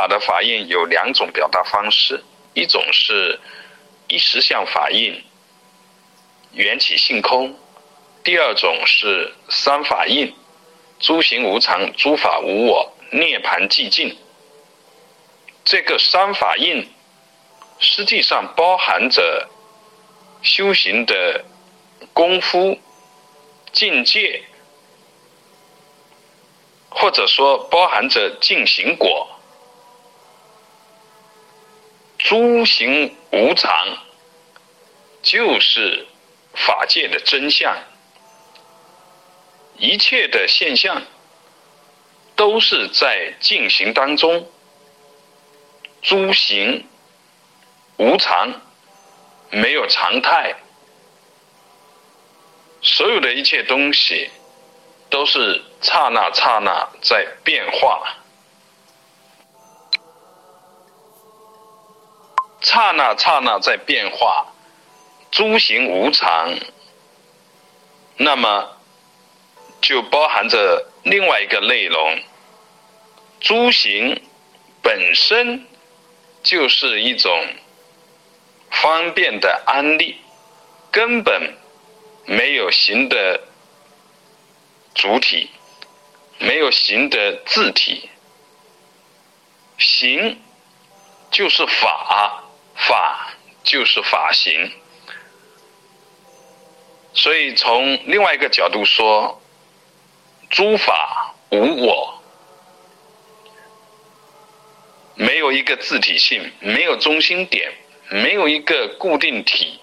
法的法印有两种表达方式，一种是一实相法印，缘起性空；第二种是三法印，诸行无常，诸法无我，涅盘寂静。这个三法印实际上包含着修行的功夫境界。或者说包含着进行果，诸行无常，就是法界的真相。一切的现象都是在进行当中，诸行无常，没有常态，所有的一切东西。都是刹那刹那在变化，刹那刹那在变化，诸行无常，那么就包含着另外一个内容，诸行本身就是一种方便的安利，根本没有行的。主体没有形的字体，行就是法，法就是法行。所以从另外一个角度说，诸法无我，没有一个自体性，没有中心点，没有一个固定体，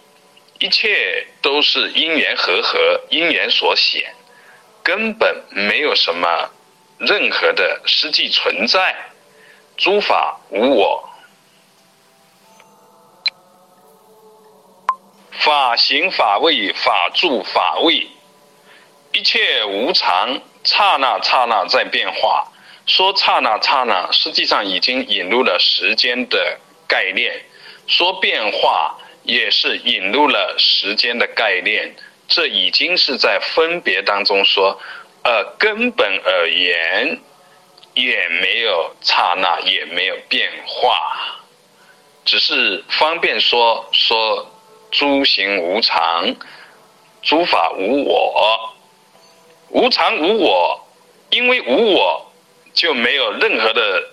一切都是因缘和合，因缘所显。根本没有什么任何的实际存在，诸法无我，法行法位法住法位，一切无常，刹那刹那在变化。说刹那刹那，实际上已经引入了时间的概念；说变化，也是引入了时间的概念。这已经是在分别当中说，呃，根本而言也没有刹那，也没有变化，只是方便说说诸行无常，诸法无我，无常无我，因为无我就没有任何的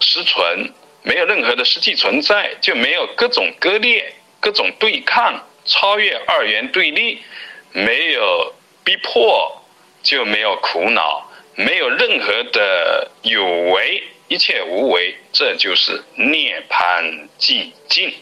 实存，没有任何的实际存在，就没有各种割裂、各种对抗。超越二元对立，没有逼迫，就没有苦恼，没有任何的有为，一切无为，这就是涅槃寂静。